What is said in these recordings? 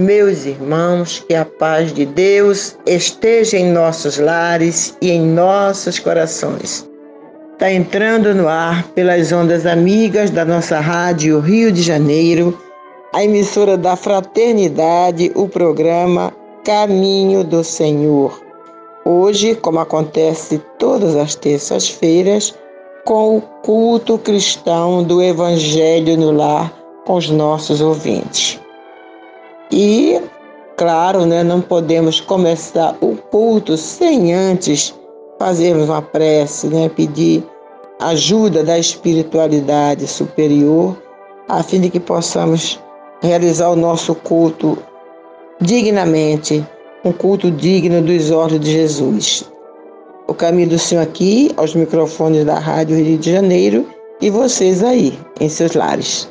Meus irmãos, que a paz de Deus esteja em nossos lares e em nossos corações. Está entrando no ar pelas ondas amigas da nossa rádio Rio de Janeiro, a emissora da Fraternidade, o programa Caminho do Senhor. Hoje, como acontece todas as terças-feiras, com o culto cristão do Evangelho no Lar com os nossos ouvintes. E, claro, né, não podemos começar o culto sem antes fazermos uma prece, né, pedir ajuda da espiritualidade superior, a fim de que possamos realizar o nosso culto dignamente, um culto digno dos olhos de Jesus. O caminho do Senhor aqui, aos microfones da Rádio Rio de Janeiro, e vocês aí, em seus lares.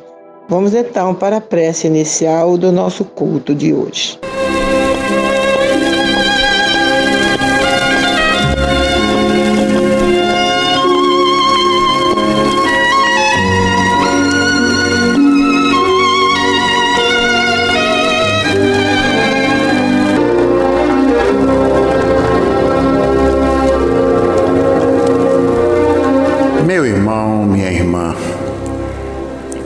Vamos então para a prece inicial do nosso culto de hoje.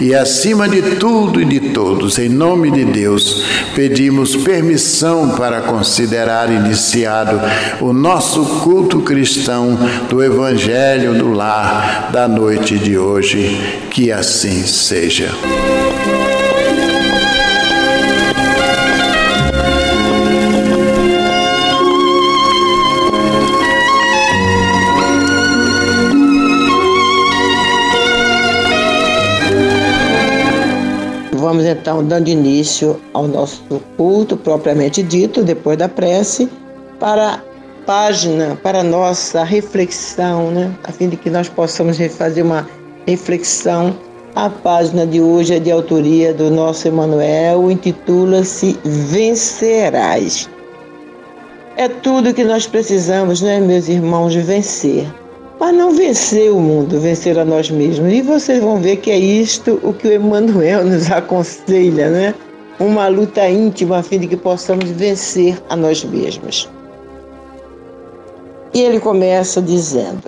e acima de tudo e de todos, em nome de Deus, pedimos permissão para considerar iniciado o nosso culto cristão do Evangelho do Lar da noite de hoje. Que assim seja. Vamos então dando início ao nosso culto propriamente dito, depois da prece, para a página, para a nossa reflexão, né? a fim de que nós possamos fazer uma reflexão. A página de hoje é de autoria do nosso Emanuel, intitula-se Vencerás. É tudo que nós precisamos, né, meus irmãos, vencer mas não vencer o mundo, vencer a nós mesmos. E vocês vão ver que é isto o que o Emmanuel nos aconselha, né? Uma luta íntima a fim de que possamos vencer a nós mesmos. E ele começa dizendo: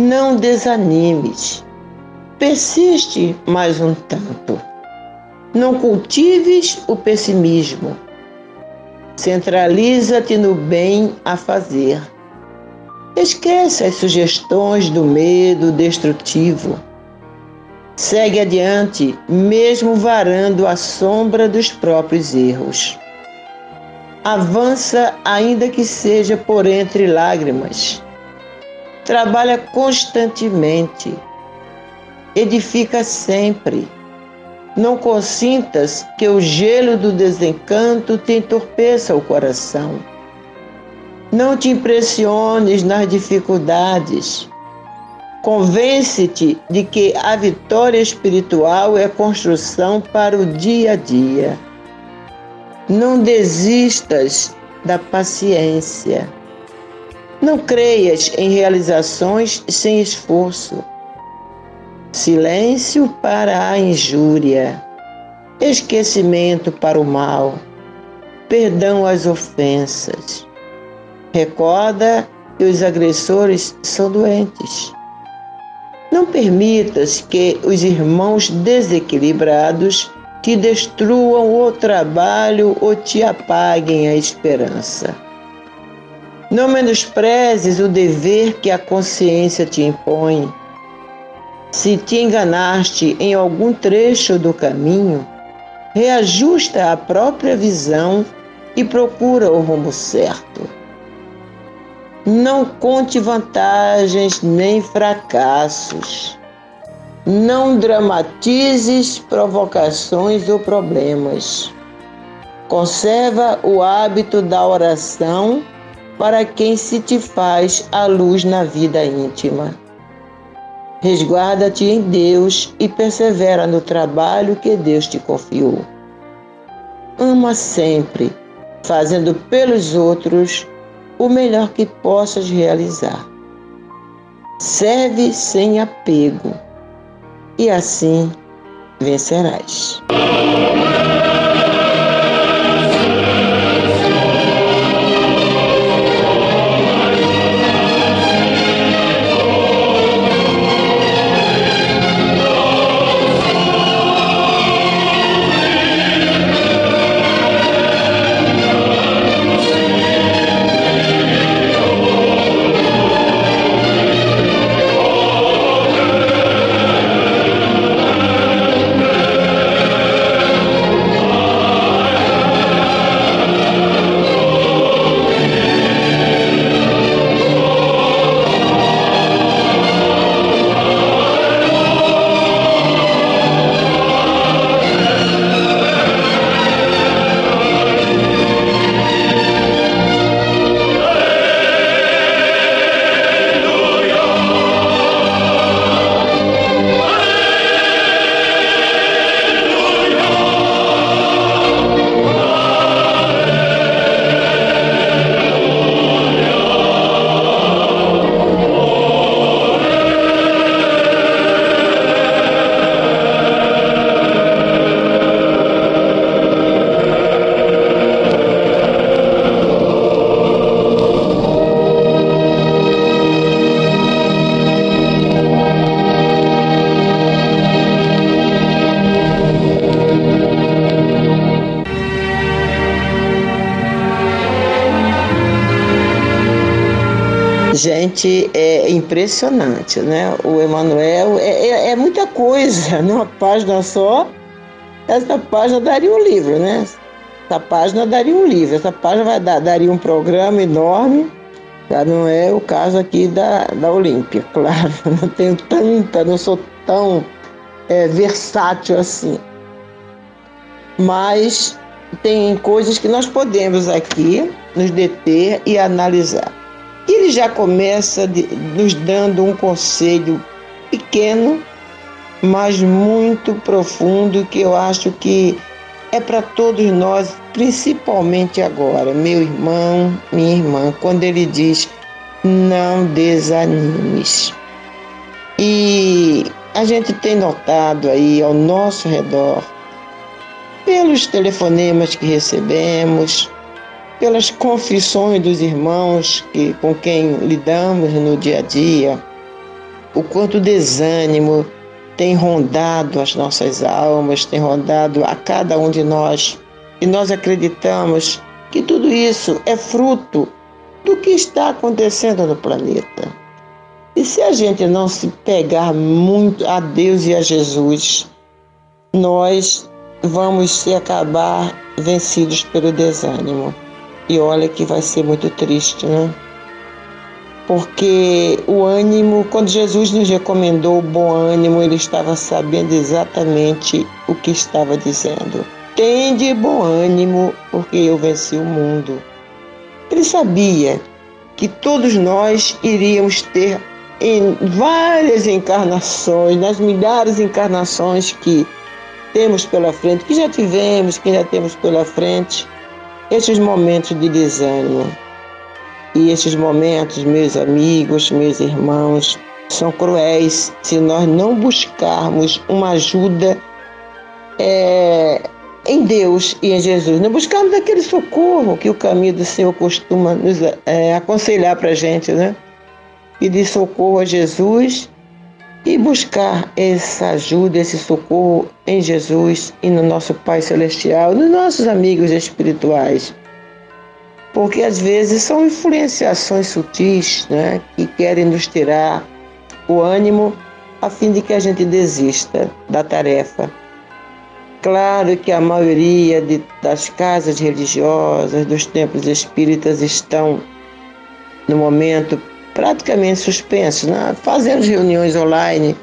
Não desanimes, persiste mais um tanto não cultives o pessimismo. Centraliza-te no bem a fazer. Esquece as sugestões do medo destrutivo. Segue adiante, mesmo varando a sombra dos próprios erros. Avança, ainda que seja por entre lágrimas. Trabalha constantemente. Edifica sempre não consintas que o gelo do desencanto te entorpeça o coração. Não te impressiones nas dificuldades. Convence-te de que a vitória espiritual é construção para o dia a dia. Não desistas da paciência. Não creias em realizações sem esforço silêncio para a injúria, esquecimento para o mal, perdão às ofensas. Recorda que os agressores são doentes. Não permitas que os irmãos desequilibrados te destruam o trabalho ou te apaguem a esperança. Não menosprezes o dever que a consciência te impõe se te enganaste em algum trecho do caminho, reajusta a própria visão e procura o rumo certo. Não conte vantagens nem fracassos. Não dramatizes provocações ou problemas. Conserva o hábito da oração para quem se te faz a luz na vida íntima. Resguarda-te em Deus e persevera no trabalho que Deus te confiou. Ama sempre, fazendo pelos outros o melhor que possas realizar. Serve sem apego e assim vencerás. Impressionante, né? O Emanuel é, é, é, muita coisa numa página só. Essa página daria um livro, né? Essa página daria um livro, essa página vai dar, daria um programa enorme. Já não é o caso aqui da, da Olímpia, claro. Não tenho tanta, não sou tão é, versátil assim. Mas tem coisas que nós podemos aqui nos deter e analisar. Ele já começa de, nos dando um conselho pequeno, mas muito profundo, que eu acho que é para todos nós, principalmente agora, meu irmão, minha irmã, quando ele diz: não desanimes. E a gente tem notado aí ao nosso redor, pelos telefonemas que recebemos, pelas confissões dos irmãos que, com quem lidamos no dia a dia, o quanto desânimo tem rondado as nossas almas, tem rondado a cada um de nós. E nós acreditamos que tudo isso é fruto do que está acontecendo no planeta. E se a gente não se pegar muito a Deus e a Jesus, nós vamos se acabar vencidos pelo desânimo. E olha que vai ser muito triste, né? Porque o ânimo, quando Jesus nos recomendou o bom ânimo, ele estava sabendo exatamente o que estava dizendo. Tende bom ânimo, porque eu venci o mundo. Ele sabia que todos nós iríamos ter em várias encarnações, nas milhares de encarnações que temos pela frente, que já tivemos, que já temos pela frente, esses momentos de desânimo. E esses momentos, meus amigos, meus irmãos, são cruéis se nós não buscarmos uma ajuda é, em Deus e em Jesus. Não buscarmos aquele socorro que o caminho do Senhor costuma nos é, aconselhar para a gente, né? Pedir socorro a Jesus e buscar essa ajuda, esse socorro em Jesus e no nosso Pai Celestial, nos nossos amigos espirituais. Porque às vezes são influenciações sutis né, que querem nos tirar o ânimo a fim de que a gente desista da tarefa. Claro que a maioria de, das casas religiosas, dos templos espíritas estão no momento praticamente suspensos, né? fazendo reuniões online.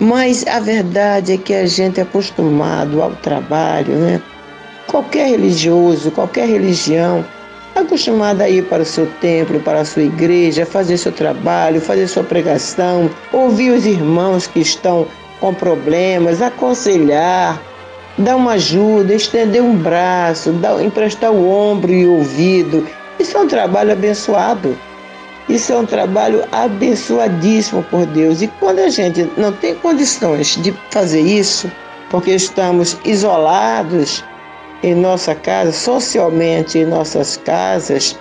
Mas a verdade é que a gente é acostumado ao trabalho, né? Qualquer religioso, qualquer religião, é acostumado a ir para o seu templo, para a sua igreja, fazer seu trabalho, fazer sua pregação, ouvir os irmãos que estão com problemas, aconselhar, dar uma ajuda, estender um braço, dar, emprestar o ombro e o ouvido. Isso é um trabalho abençoado. Isso é um trabalho abençoadíssimo por Deus. E quando a gente não tem condições de fazer isso, porque estamos isolados em nossa casa, socialmente em nossas casas,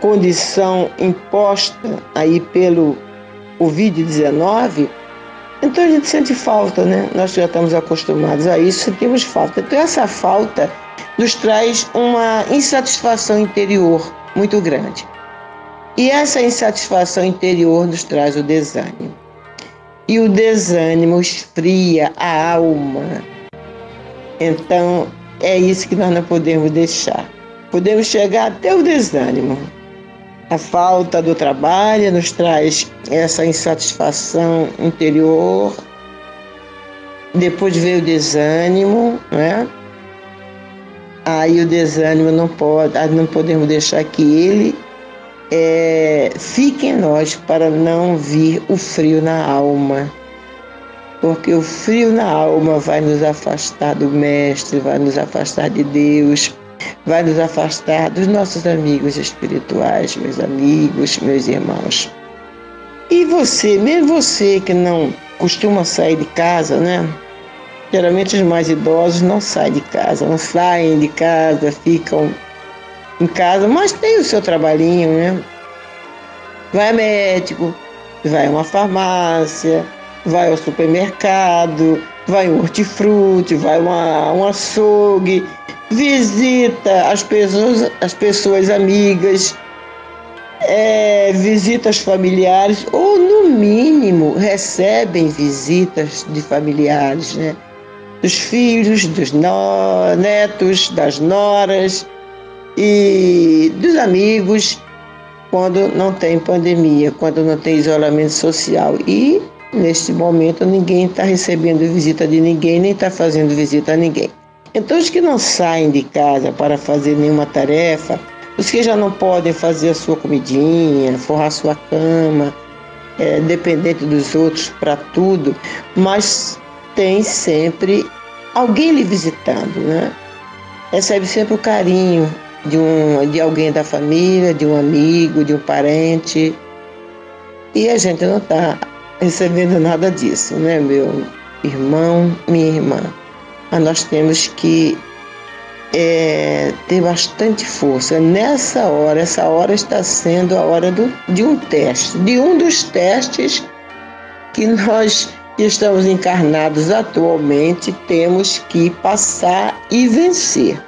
condição imposta aí pelo Covid-19, então a gente sente falta, né? Nós já estamos acostumados a isso, sentimos falta. Então essa falta nos traz uma insatisfação interior muito grande. E essa insatisfação interior nos traz o desânimo. E o desânimo esfria a alma. Então, é isso que nós não podemos deixar. Podemos chegar até o desânimo. A falta do trabalho nos traz essa insatisfação interior. Depois veio o desânimo, né? Aí o desânimo não pode, não podemos deixar que ele é, fique em nós para não vir o frio na alma, porque o frio na alma vai nos afastar do Mestre, vai nos afastar de Deus, vai nos afastar dos nossos amigos espirituais, meus amigos, meus irmãos. E você, mesmo você que não costuma sair de casa, né? Geralmente os mais idosos não saem de casa, não saem de casa, ficam em casa, mas tem o seu trabalhinho, né? Vai médico, vai a uma farmácia, vai ao supermercado, vai ao hortifruti, vai a um açougue, visita as pessoas, as pessoas amigas, é, visitas familiares, ou no mínimo recebem visitas de familiares, né? Dos filhos, dos netos, das noras e dos amigos, quando não tem pandemia, quando não tem isolamento social. E neste momento ninguém está recebendo visita de ninguém, nem está fazendo visita a ninguém. Então, os que não saem de casa para fazer nenhuma tarefa, os que já não podem fazer a sua comidinha, forrar sua cama, é, dependente dos outros para tudo, mas tem sempre alguém lhe visitando, né? Recebe sempre o carinho de, um, de alguém da família, de um amigo, de um parente. E a gente não está recebendo nada disso, né, meu irmão, minha irmã? Mas nós temos que é, ter bastante força. Nessa hora, essa hora está sendo a hora do, de um teste, de um dos testes que nós que estamos encarnados atualmente temos que passar e vencer.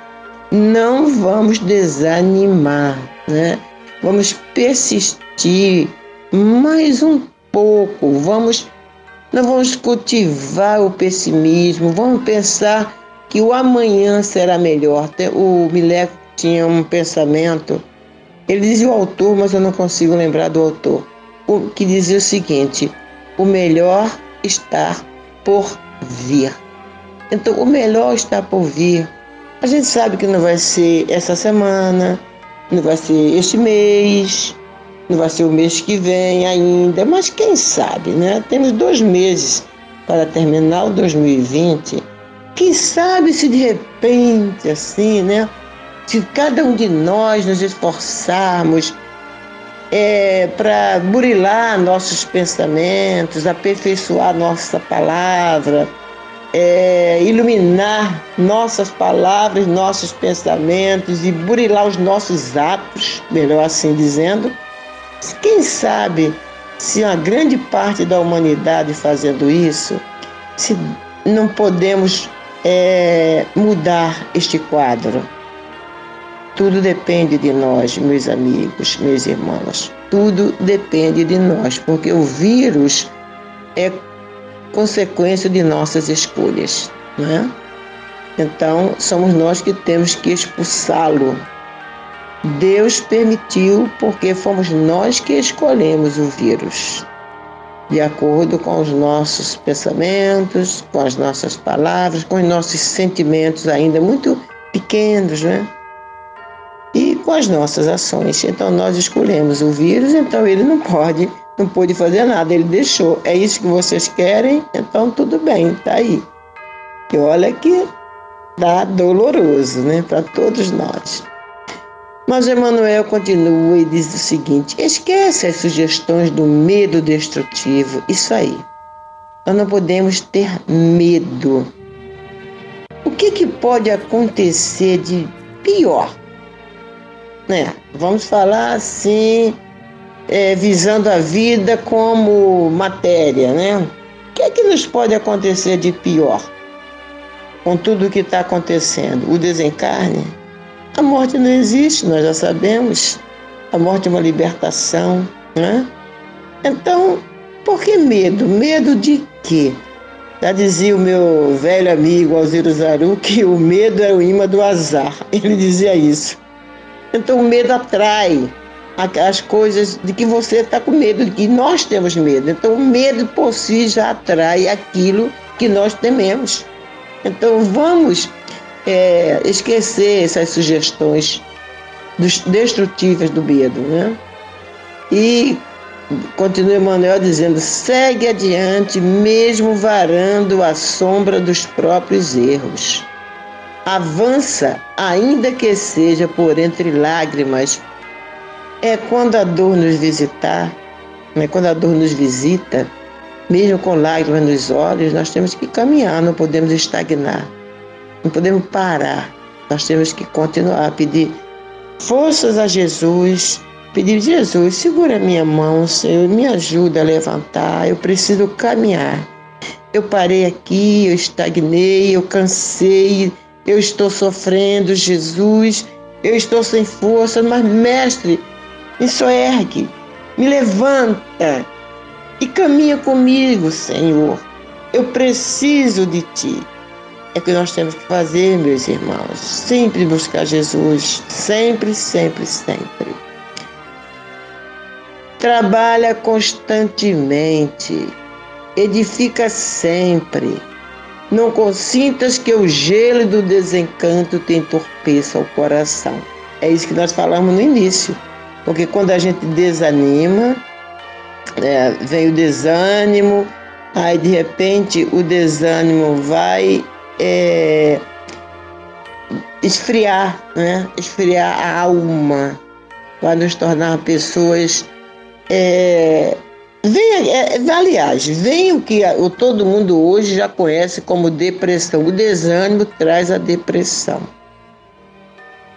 Não vamos desanimar, né? Vamos persistir mais um pouco, vamos não vamos cultivar o pessimismo, vamos pensar que o amanhã será melhor. O Mileco tinha um pensamento, ele dizia o autor, mas eu não consigo lembrar do autor, que dizia o seguinte: o melhor está por vir. Então, o melhor está por vir. A gente sabe que não vai ser essa semana, não vai ser este mês, não vai ser o mês que vem ainda, mas quem sabe, né? Temos dois meses para terminar o 2020 quem sabe se de repente, assim, né? Se cada um de nós nos esforçarmos é, para burilar nossos pensamentos, aperfeiçoar nossa palavra, é, iluminar nossas palavras, nossos pensamentos e burilar os nossos atos, melhor assim dizendo, quem sabe se uma grande parte da humanidade fazendo isso, se não podemos é, mudar este quadro. Tudo depende de nós, meus amigos, meus irmãos. Tudo depende de nós, porque o vírus é consequência de nossas escolhas, não é? Então, somos nós que temos que expulsá-lo. Deus permitiu porque fomos nós que escolhemos o vírus de acordo com os nossos pensamentos, com as nossas palavras, com os nossos sentimentos ainda muito pequenos, né? E com as nossas ações. Então nós escolhemos o vírus, então ele não pode, não pôde fazer nada, ele deixou. É isso que vocês querem, então tudo bem, tá aí. E olha que dá doloroso, né, para todos nós. Mas Emmanuel continua e diz o seguinte: esquece as sugestões do medo destrutivo. Isso aí. Nós não podemos ter medo. O que, que pode acontecer de pior? Né? Vamos falar assim, é, visando a vida como matéria, né? O que é que nos pode acontecer de pior com tudo o que está acontecendo? O desencarne? A morte não existe, nós já sabemos. A morte é uma libertação, né? Então, por que medo? Medo de quê? Já dizia o meu velho amigo Alziro Zaru que o medo é o imã do azar. Ele dizia isso. Então, o medo atrai as coisas de que você está com medo, de que nós temos medo. Então, o medo por si já atrai aquilo que nós tememos. Então, vamos é, esquecer essas sugestões destrutivas do medo, né? E continua Emmanuel dizendo: segue adiante, mesmo varando a sombra dos próprios erros. Avança, ainda que seja por entre lágrimas. É quando a dor nos visitar, é quando a dor nos visita, mesmo com lágrimas nos olhos, nós temos que caminhar, não podemos estagnar. Não podemos parar. Nós temos que continuar a pedir forças a Jesus. Pedir, Jesus, segura minha mão, Senhor, me ajuda a levantar. Eu preciso caminhar. Eu parei aqui, eu estagnei, eu cansei, eu estou sofrendo, Jesus. Eu estou sem força, mas, mestre, me soergue, me levanta e caminha comigo, Senhor. Eu preciso de Ti. É o que nós temos que fazer, meus irmãos. Sempre buscar Jesus. Sempre, sempre, sempre. Trabalha constantemente. Edifica sempre. Não consintas que o gelo do desencanto te entorpeça o coração. É isso que nós falamos no início. Porque quando a gente desanima, é, vem o desânimo, aí de repente o desânimo vai é, esfriar, né? esfriar a alma, vai nos tornar pessoas. É, vem, é, aliás, vem o que o, todo mundo hoje já conhece como depressão. O desânimo traz a depressão.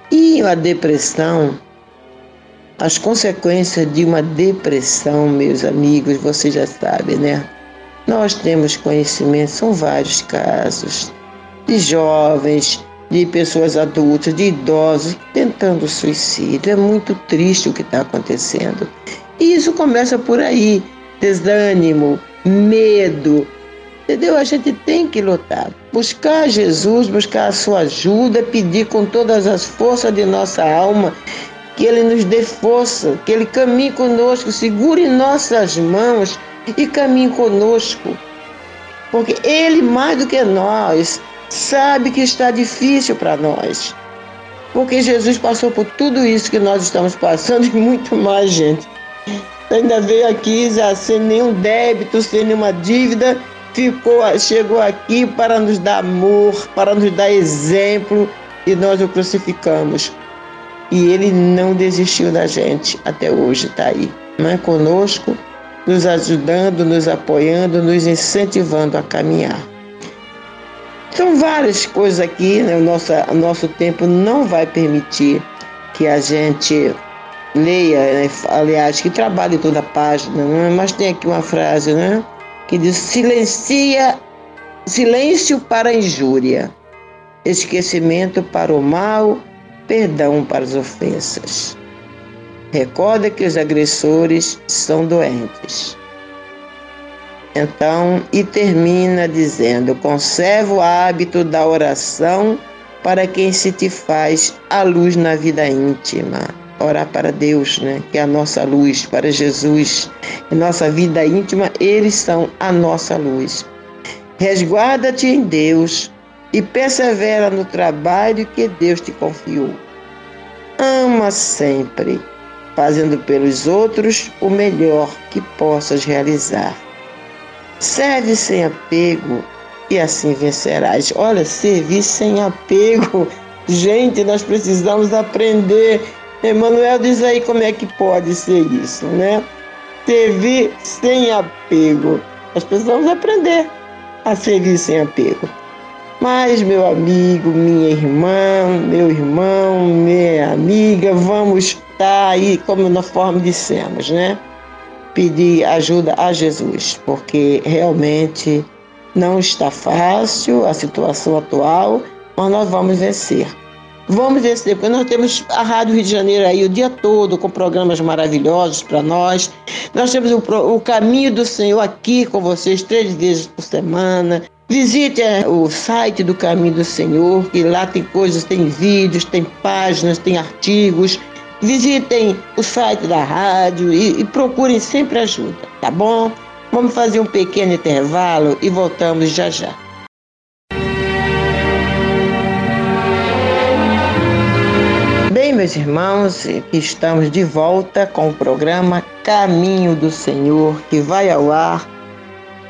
E a depressão as consequências de uma depressão, meus amigos, você já sabe, né? Nós temos conhecimento, são vários casos de jovens, de pessoas adultas, de idosos tentando suicídio. É muito triste o que está acontecendo. E isso começa por aí: desânimo, medo. Entendeu? A gente tem que lutar. Buscar Jesus, buscar a sua ajuda, pedir com todas as forças de nossa alma que Ele nos dê força, que Ele caminhe conosco, segure nossas mãos e caminhe conosco. Porque Ele, mais do que nós, sabe que está difícil para nós. Porque Jesus passou por tudo isso que nós estamos passando e muito mais, gente. Ainda veio aqui já sem nenhum débito, sem nenhuma dívida, ficou, chegou aqui para nos dar amor, para nos dar exemplo e nós o crucificamos. E ele não desistiu da gente, até hoje está aí, é conosco, nos ajudando, nos apoiando, nos incentivando a caminhar. São várias coisas aqui, né? o, nosso, o nosso tempo não vai permitir que a gente leia, né? aliás, que trabalhe toda a página, né? mas tem aqui uma frase né? que diz: silencia, silêncio para a injúria, esquecimento para o mal perdão para as ofensas. Recorda que os agressores são doentes. Então, e termina dizendo: conserva o hábito da oração para quem se te faz a luz na vida íntima. Orar para Deus, né? que é a nossa luz, para Jesus. Em nossa vida íntima, eles são a nossa luz. Resguarda-te em Deus e persevera no trabalho que Deus te confiou. Ama sempre, fazendo pelos outros o melhor que possas realizar. Serve sem apego e assim vencerás. Olha, servir sem apego. Gente, nós precisamos aprender. Emmanuel diz aí como é que pode ser isso, né? Servir sem apego. Nós precisamos aprender a servir sem apego. Mas, meu amigo, minha irmã, meu irmão, minha amiga, vamos estar aí, como na forma dissemos, né? Pedir ajuda a Jesus, porque realmente não está fácil a situação atual, mas nós vamos vencer. Vamos vencer, porque nós temos a Rádio Rio de Janeiro aí o dia todo com programas maravilhosos para nós. Nós temos o, o Caminho do Senhor aqui com vocês três vezes por semana. Visite é, o site do Caminho do Senhor, que lá tem coisas, tem vídeos, tem páginas, tem artigos. Visitem o site da rádio e, e procurem sempre ajuda, tá bom? Vamos fazer um pequeno intervalo e voltamos já já. Bem, meus irmãos, estamos de volta com o programa Caminho do Senhor, que vai ao ar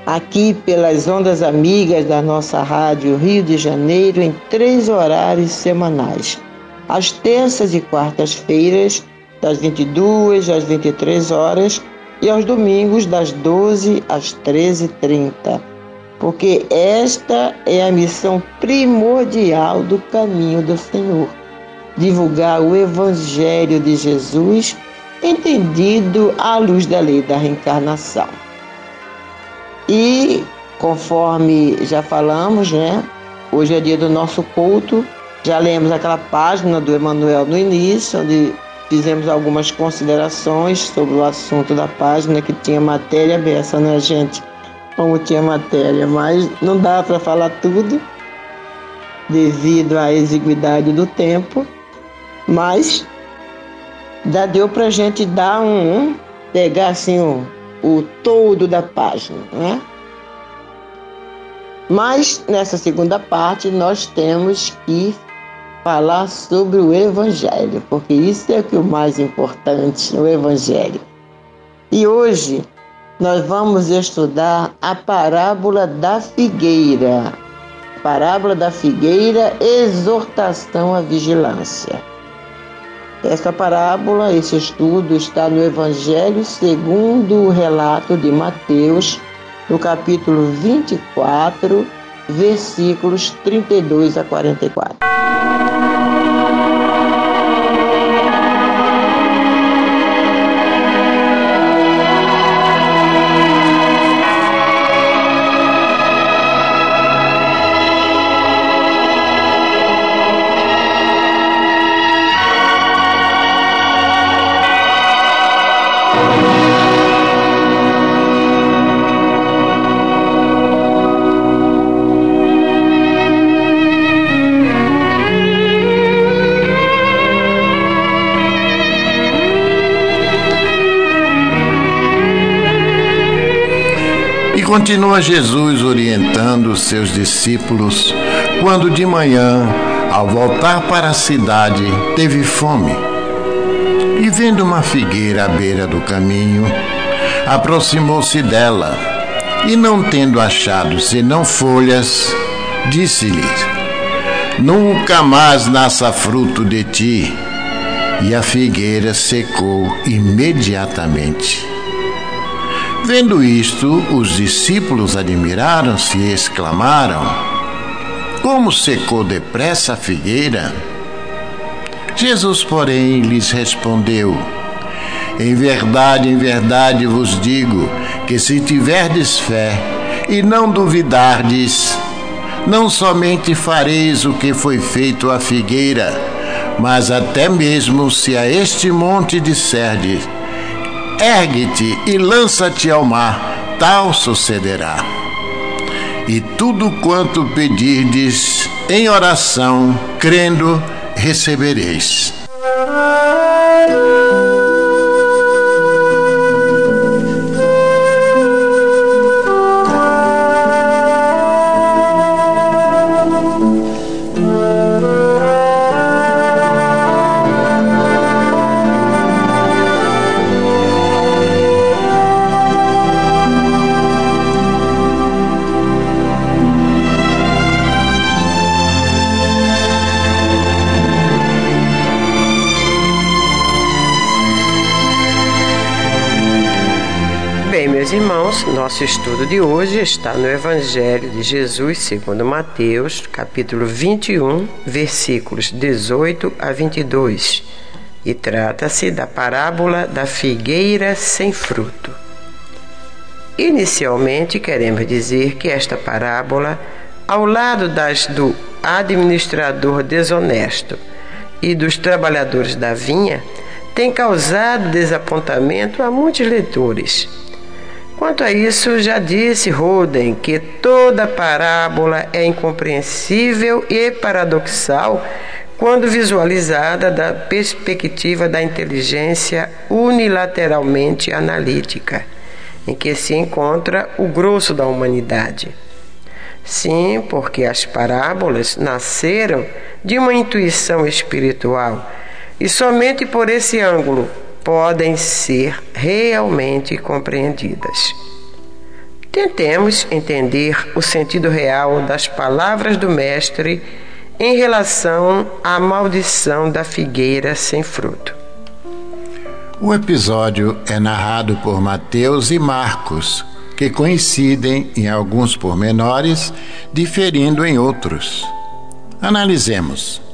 aqui pelas ondas amigas da nossa rádio Rio de Janeiro em três horários semanais. Às terças e quartas-feiras, das 22 às 23 horas, e aos domingos, das 12 às 13h30. Porque esta é a missão primordial do caminho do Senhor: divulgar o Evangelho de Jesus, entendido à luz da lei da reencarnação. E conforme já falamos, né? Hoje é dia do nosso culto. Já lemos aquela página do Emanuel no início, onde fizemos algumas considerações sobre o assunto da página que tinha matéria dessa, né, gente? Como tinha matéria, mas não dá para falar tudo devido à exiguidade do tempo, mas já deu para gente dar um, pegar assim o, o todo da página, né? Mas nessa segunda parte nós temos que falar sobre o Evangelho, porque isso é, é o mais importante, o Evangelho. E hoje nós vamos estudar a parábola da figueira. Parábola da figueira, exortação à vigilância. Essa parábola, esse estudo está no Evangelho segundo o relato de Mateus, no capítulo 24, versículos 32 a 44. Continua Jesus orientando os seus discípulos quando de manhã, ao voltar para a cidade, teve fome. E vendo uma figueira à beira do caminho, aproximou-se dela e, não tendo achado senão folhas, disse-lhe: Nunca mais nasça fruto de ti. E a figueira secou imediatamente. Vendo isto, os discípulos admiraram-se e exclamaram: Como secou depressa a figueira? Jesus, porém, lhes respondeu: Em verdade, em verdade vos digo que se tiverdes fé e não duvidardes, não somente fareis o que foi feito à figueira, mas até mesmo se a este monte disserdes: Ergue-te e lança-te ao mar, tal sucederá. E tudo quanto pedirdes em oração, crendo, recebereis. Nosso estudo de hoje está no Evangelho de Jesus segundo Mateus, capítulo 21, versículos 18 a 22, e trata-se da parábola da figueira sem fruto. Inicialmente, queremos dizer que esta parábola, ao lado das do administrador desonesto e dos trabalhadores da vinha, tem causado desapontamento a muitos leitores Quanto a isso, já disse Roden que toda parábola é incompreensível e paradoxal quando visualizada da perspectiva da inteligência unilateralmente analítica, em que se encontra o grosso da humanidade. Sim, porque as parábolas nasceram de uma intuição espiritual e somente por esse ângulo podem ser realmente compreendidas. Tentemos entender o sentido real das palavras do Mestre em relação à maldição da figueira sem fruto. O episódio é narrado por Mateus e Marcos, que coincidem em alguns pormenores, diferindo em outros. Analisemos.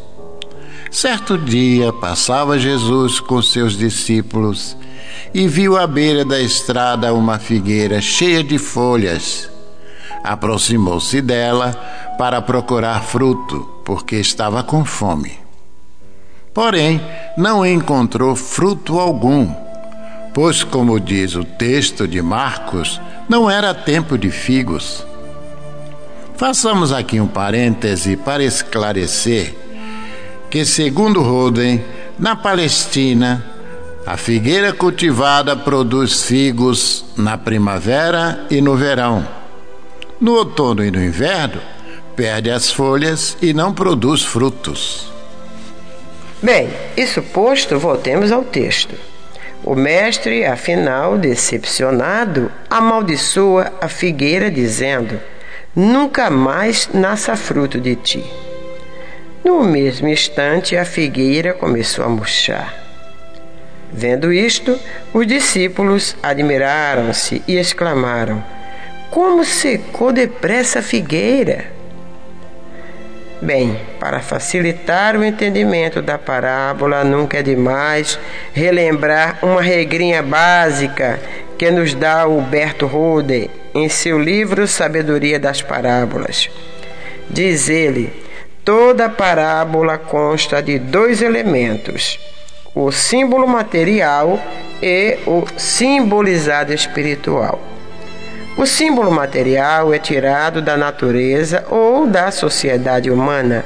Certo dia passava Jesus com seus discípulos e viu à beira da estrada uma figueira cheia de folhas. Aproximou-se dela para procurar fruto, porque estava com fome. Porém, não encontrou fruto algum, pois, como diz o texto de Marcos, não era tempo de figos. Façamos aqui um parêntese para esclarecer que, segundo Roden, na Palestina, a figueira cultivada produz figos na primavera e no verão. No outono e no inverno, perde as folhas e não produz frutos. Bem, isso posto, voltemos ao texto. O mestre, afinal, decepcionado, amaldiçoa a figueira, dizendo: Nunca mais nasça fruto de ti. No mesmo instante, a figueira começou a murchar. Vendo isto, os discípulos admiraram-se e exclamaram: Como secou depressa a figueira! Bem, para facilitar o entendimento da parábola, nunca é demais relembrar uma regrinha básica que nos dá Huberto Rode em seu livro Sabedoria das Parábolas. Diz ele: toda parábola consta de dois elementos: o símbolo material e o simbolizado espiritual. O símbolo material é tirado da natureza ou da sociedade humana,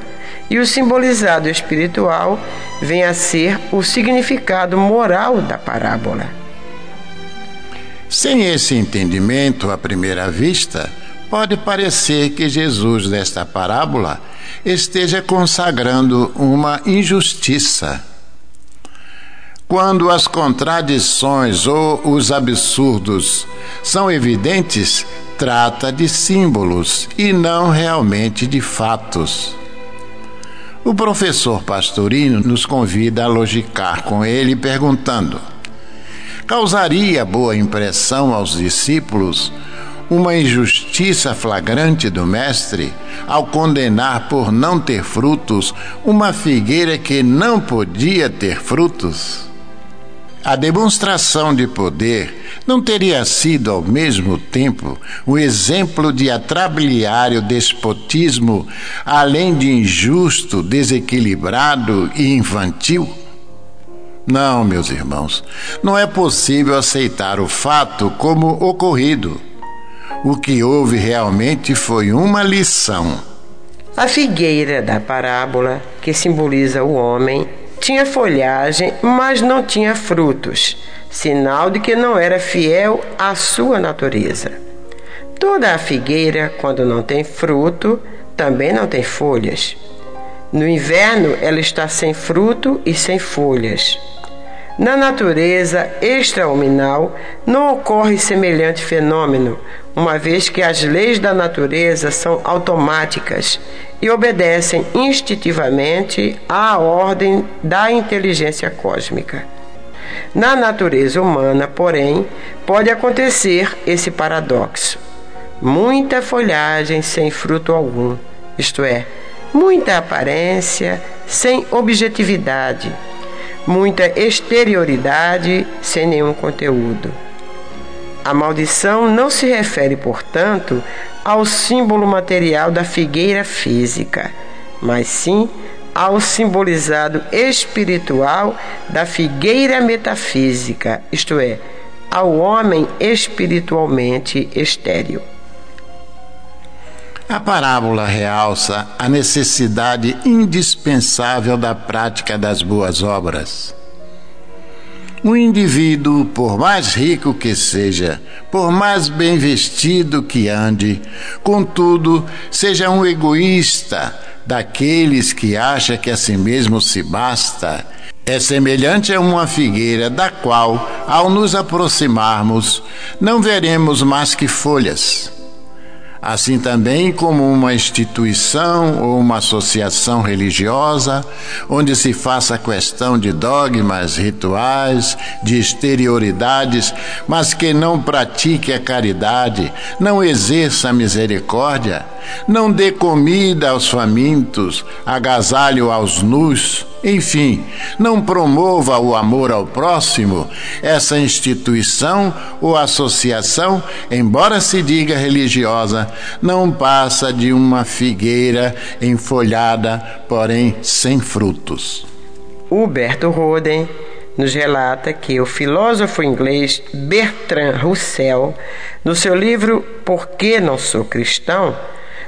e o simbolizado espiritual vem a ser o significado moral da parábola. Sem esse entendimento à primeira vista, pode parecer que Jesus, nesta parábola, esteja consagrando uma injustiça quando as contradições ou os absurdos são evidentes, trata de símbolos e não realmente de fatos. O professor Pastorino nos convida a logicar com ele perguntando: causaria boa impressão aos discípulos uma injustiça flagrante do Mestre ao condenar por não ter frutos uma figueira que não podia ter frutos? A demonstração de poder não teria sido ao mesmo tempo um exemplo de atrabiliário despotismo, além de injusto, desequilibrado e infantil? Não, meus irmãos, não é possível aceitar o fato como ocorrido. O que houve realmente foi uma lição. A figueira da parábola, que simboliza o homem, tinha folhagem, mas não tinha frutos, sinal de que não era fiel à sua natureza. Toda a figueira, quando não tem fruto, também não tem folhas. No inverno, ela está sem fruto e sem folhas. Na natureza extrahuminal não ocorre semelhante fenômeno, uma vez que as leis da natureza são automáticas e obedecem instintivamente à ordem da inteligência cósmica. Na natureza humana, porém, pode acontecer esse paradoxo: muita folhagem sem fruto algum, isto é, muita aparência sem objetividade muita exterioridade sem nenhum conteúdo. A maldição não se refere, portanto, ao símbolo material da figueira física, mas sim ao simbolizado espiritual da figueira metafísica, isto é, ao homem espiritualmente estéril. A parábola realça a necessidade indispensável da prática das boas obras. Um indivíduo, por mais rico que seja, por mais bem vestido que ande, contudo, seja um egoísta daqueles que acha que a si mesmo se basta, é semelhante a uma figueira da qual, ao nos aproximarmos, não veremos mais que folhas assim também como uma instituição ou uma associação religiosa, onde se faça questão de dogmas, rituais, de exterioridades, mas que não pratique a caridade, não exerça a misericórdia, não dê comida aos famintos, agasalho aos nus, enfim, não promova o amor ao próximo, essa instituição ou associação, embora se diga religiosa, não passa de uma figueira enfolhada, porém sem frutos. Huberto Roden nos relata que o filósofo inglês Bertrand Russell, no seu livro Por que não sou cristão,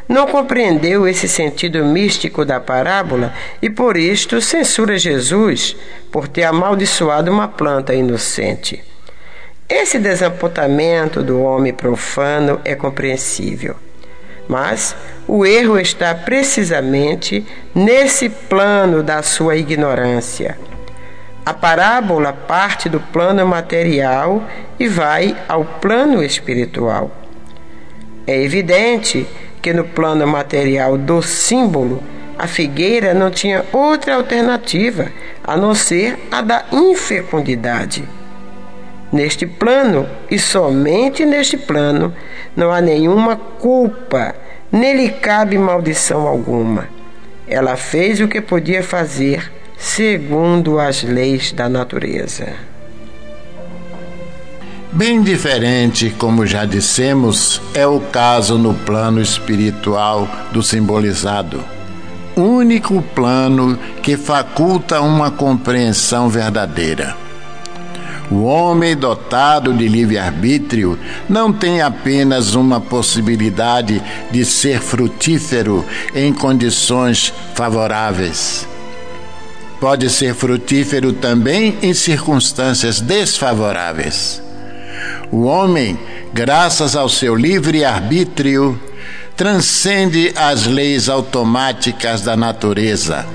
não compreendeu esse sentido místico da parábola e por isto censura Jesus por ter amaldiçoado uma planta inocente. Esse desapontamento do homem profano é compreensível, mas o erro está precisamente nesse plano da sua ignorância. A parábola parte do plano material e vai ao plano espiritual. É evidente que no plano material do símbolo, a figueira não tinha outra alternativa a não ser a da infecundidade. Neste plano, e somente neste plano, não há nenhuma culpa, nem lhe cabe maldição alguma. Ela fez o que podia fazer segundo as leis da natureza. Bem diferente, como já dissemos, é o caso no plano espiritual do simbolizado. Único plano que faculta uma compreensão verdadeira. O homem dotado de livre-arbítrio não tem apenas uma possibilidade de ser frutífero em condições favoráveis. Pode ser frutífero também em circunstâncias desfavoráveis. O homem, graças ao seu livre arbítrio, transcende as leis automáticas da natureza.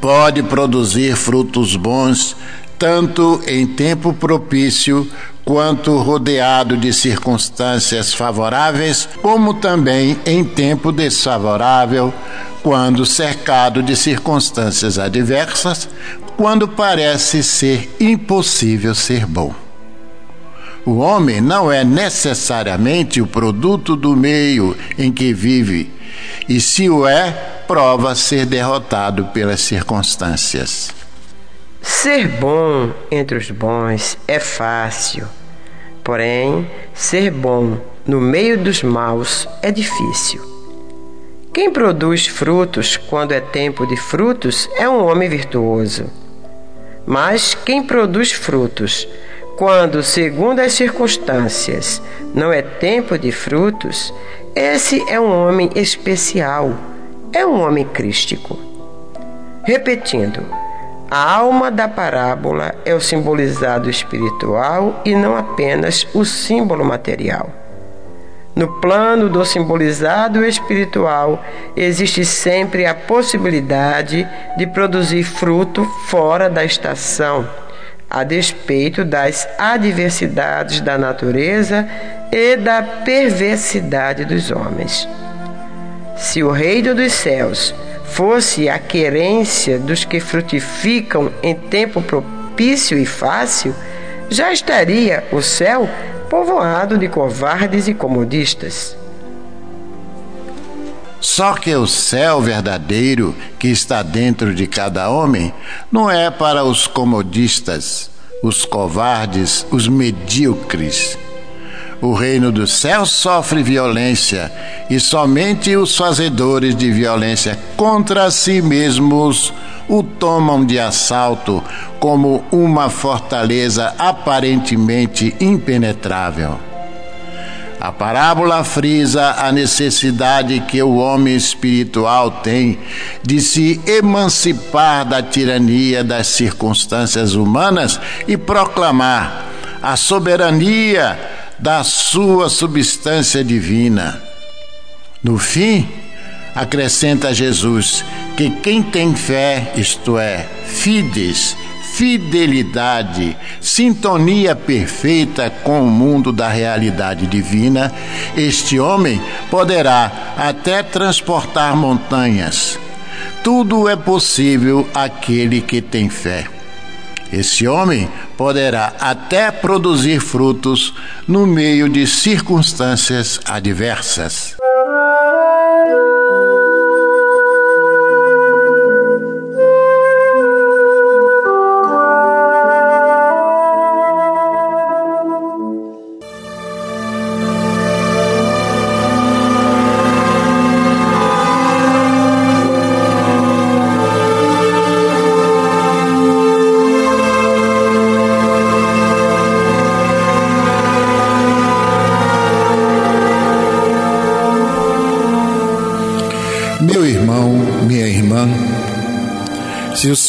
Pode produzir frutos bons tanto em tempo propício quanto rodeado de circunstâncias favoráveis, como também em tempo desfavorável, quando cercado de circunstâncias adversas, quando parece ser impossível ser bom. O homem não é necessariamente o produto do meio em que vive, e se o é, prova ser derrotado pelas circunstâncias. Ser bom entre os bons é fácil, porém, ser bom no meio dos maus é difícil. Quem produz frutos quando é tempo de frutos é um homem virtuoso. Mas quem produz frutos quando, segundo as circunstâncias, não é tempo de frutos, esse é um homem especial, é um homem crístico. Repetindo, a alma da parábola é o simbolizado espiritual e não apenas o símbolo material. No plano do simbolizado espiritual, existe sempre a possibilidade de produzir fruto fora da estação a despeito das adversidades da natureza e da perversidade dos homens. Se o reino dos céus fosse a querência dos que frutificam em tempo propício e fácil, já estaria o céu povoado de covardes e comodistas. Só que o céu verdadeiro que está dentro de cada homem não é para os comodistas, os covardes, os medíocres. O reino dos céus sofre violência e somente os fazedores de violência contra si mesmos o tomam de assalto como uma fortaleza aparentemente impenetrável. A parábola frisa a necessidade que o homem espiritual tem de se emancipar da tirania das circunstâncias humanas e proclamar a soberania da sua substância divina. No fim, acrescenta Jesus que quem tem fé, isto é, fides, fidelidade, sintonia perfeita com o mundo da realidade divina, este homem poderá até transportar montanhas. Tudo é possível àquele que tem fé. Esse homem poderá até produzir frutos no meio de circunstâncias adversas.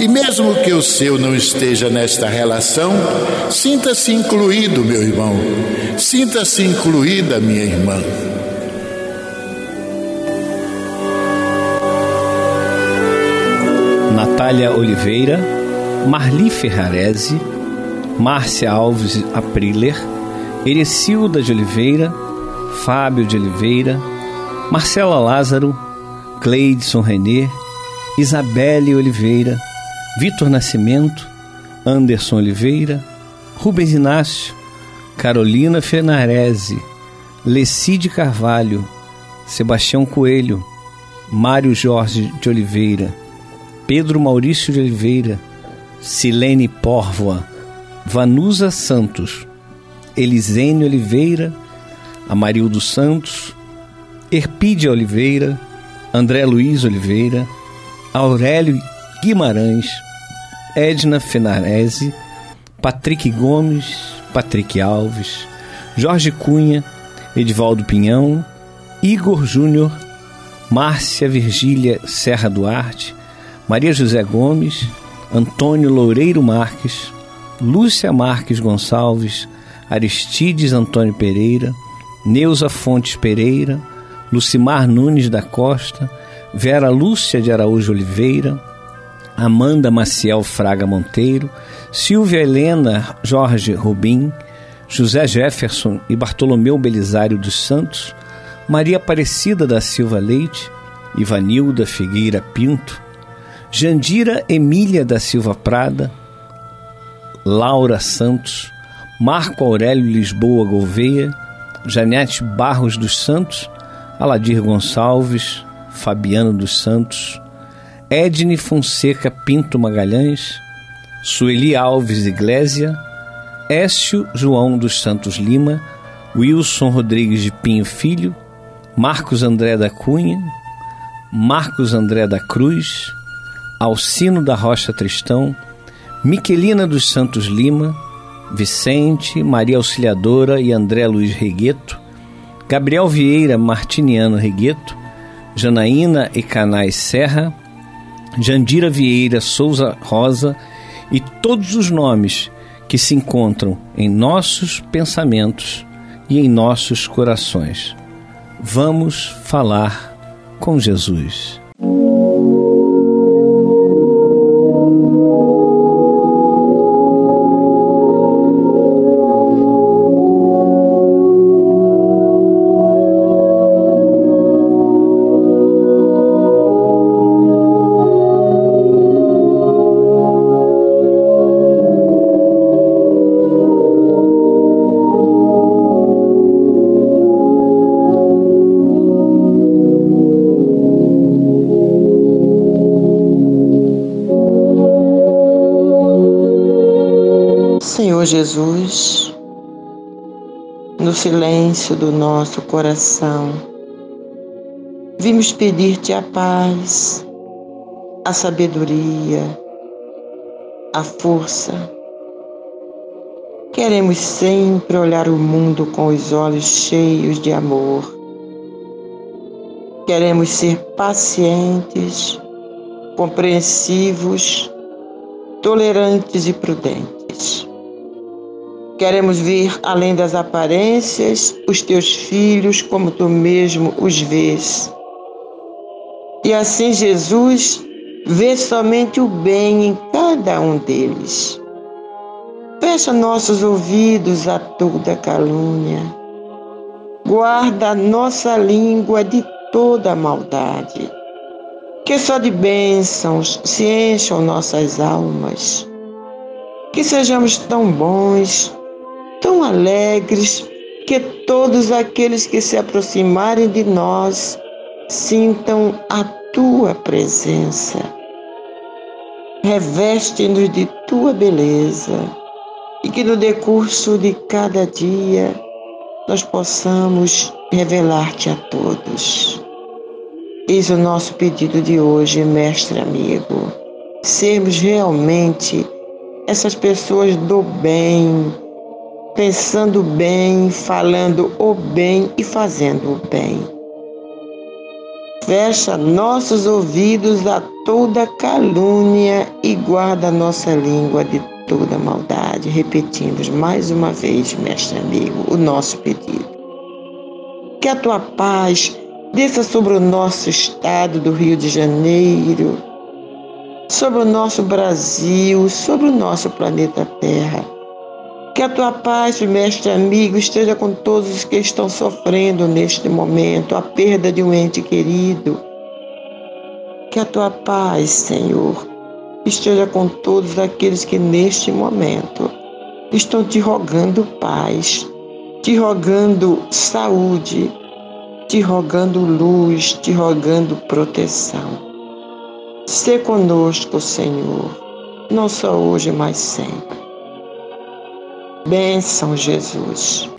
e, mesmo que o seu não esteja nesta relação, sinta-se incluído, meu irmão, sinta-se incluída, minha irmã. Natália Oliveira, Marli Ferrarese, Márcia Alves Apriler, Erecilda de Oliveira, Fábio de Oliveira, Marcela Lázaro, Cleidson Renê, Isabelle Oliveira, Vitor Nascimento, Anderson Oliveira, Rubens Inácio, Carolina Fenarese, Lecide Carvalho, Sebastião Coelho, Mário Jorge de Oliveira, Pedro Maurício de Oliveira, Silene Pórvoa, Vanusa Santos, Elisene Oliveira, Amarildo Santos, Erpídia Oliveira, André Luiz Oliveira, Aurélio Guimarães, Edna Fenarese, Patrick Gomes, Patrick Alves, Jorge Cunha, Edivaldo Pinhão, Igor Júnior, Márcia Virgília Serra Duarte, Maria José Gomes, Antônio Loureiro Marques, Lúcia Marques Gonçalves, Aristides Antônio Pereira, Neuza Fontes Pereira, Lucimar Nunes da Costa, Vera Lúcia de Araújo Oliveira, Amanda Maciel Fraga Monteiro, Silvia Helena Jorge Rubim, José Jefferson e Bartolomeu Belisário dos Santos, Maria Aparecida da Silva Leite, Ivanilda Figueira Pinto, Jandira Emília da Silva Prada, Laura Santos, Marco Aurélio Lisboa Gouveia, Janete Barros dos Santos, Aladir Gonçalves, Fabiano dos Santos, Edne Fonseca Pinto Magalhães, Sueli Alves Iglésia, Écio João dos Santos Lima, Wilson Rodrigues de Pinho Filho, Marcos André da Cunha, Marcos André da Cruz, Alcino da Rocha Tristão, Miquelina dos Santos Lima, Vicente, Maria Auxiliadora e André Luiz Regueto, Gabriel Vieira Martiniano Regueto, Janaína e Canais Serra, Jandira Vieira Souza Rosa e todos os nomes que se encontram em nossos pensamentos e em nossos corações. Vamos falar com Jesus. Jesus, no silêncio do nosso coração, vimos pedir-te a paz, a sabedoria, a força. Queremos sempre olhar o mundo com os olhos cheios de amor. Queremos ser pacientes, compreensivos, tolerantes e prudentes. Queremos ver além das aparências os teus filhos como tu mesmo os vês. E assim, Jesus, vê somente o bem em cada um deles. Fecha nossos ouvidos a toda calúnia. Guarda nossa língua de toda maldade. Que só de bênçãos se encham nossas almas. Que sejamos tão bons, tão alegres, que todos aqueles que se aproximarem de nós sintam a tua presença. Reveste-nos de tua beleza e que no decurso de cada dia nós possamos revelar-te a todos. Eis o nosso pedido de hoje, mestre amigo. Sermos realmente essas pessoas do bem, pensando bem, falando o bem e fazendo o bem Fecha nossos ouvidos a toda calúnia e guarda nossa língua de toda maldade. Repetimos mais uma vez, mestre amigo, o nosso pedido. Que a tua paz desça sobre o nosso estado do Rio de Janeiro, sobre o nosso Brasil, sobre o nosso planeta Terra que a tua paz, mestre amigo, esteja com todos os que estão sofrendo neste momento a perda de um ente querido. Que a tua paz, Senhor, esteja com todos aqueles que neste momento estão te rogando paz, te rogando saúde, te rogando luz, te rogando proteção. Se conosco, Senhor, não só hoje, mas sempre. Bênção, Jesus.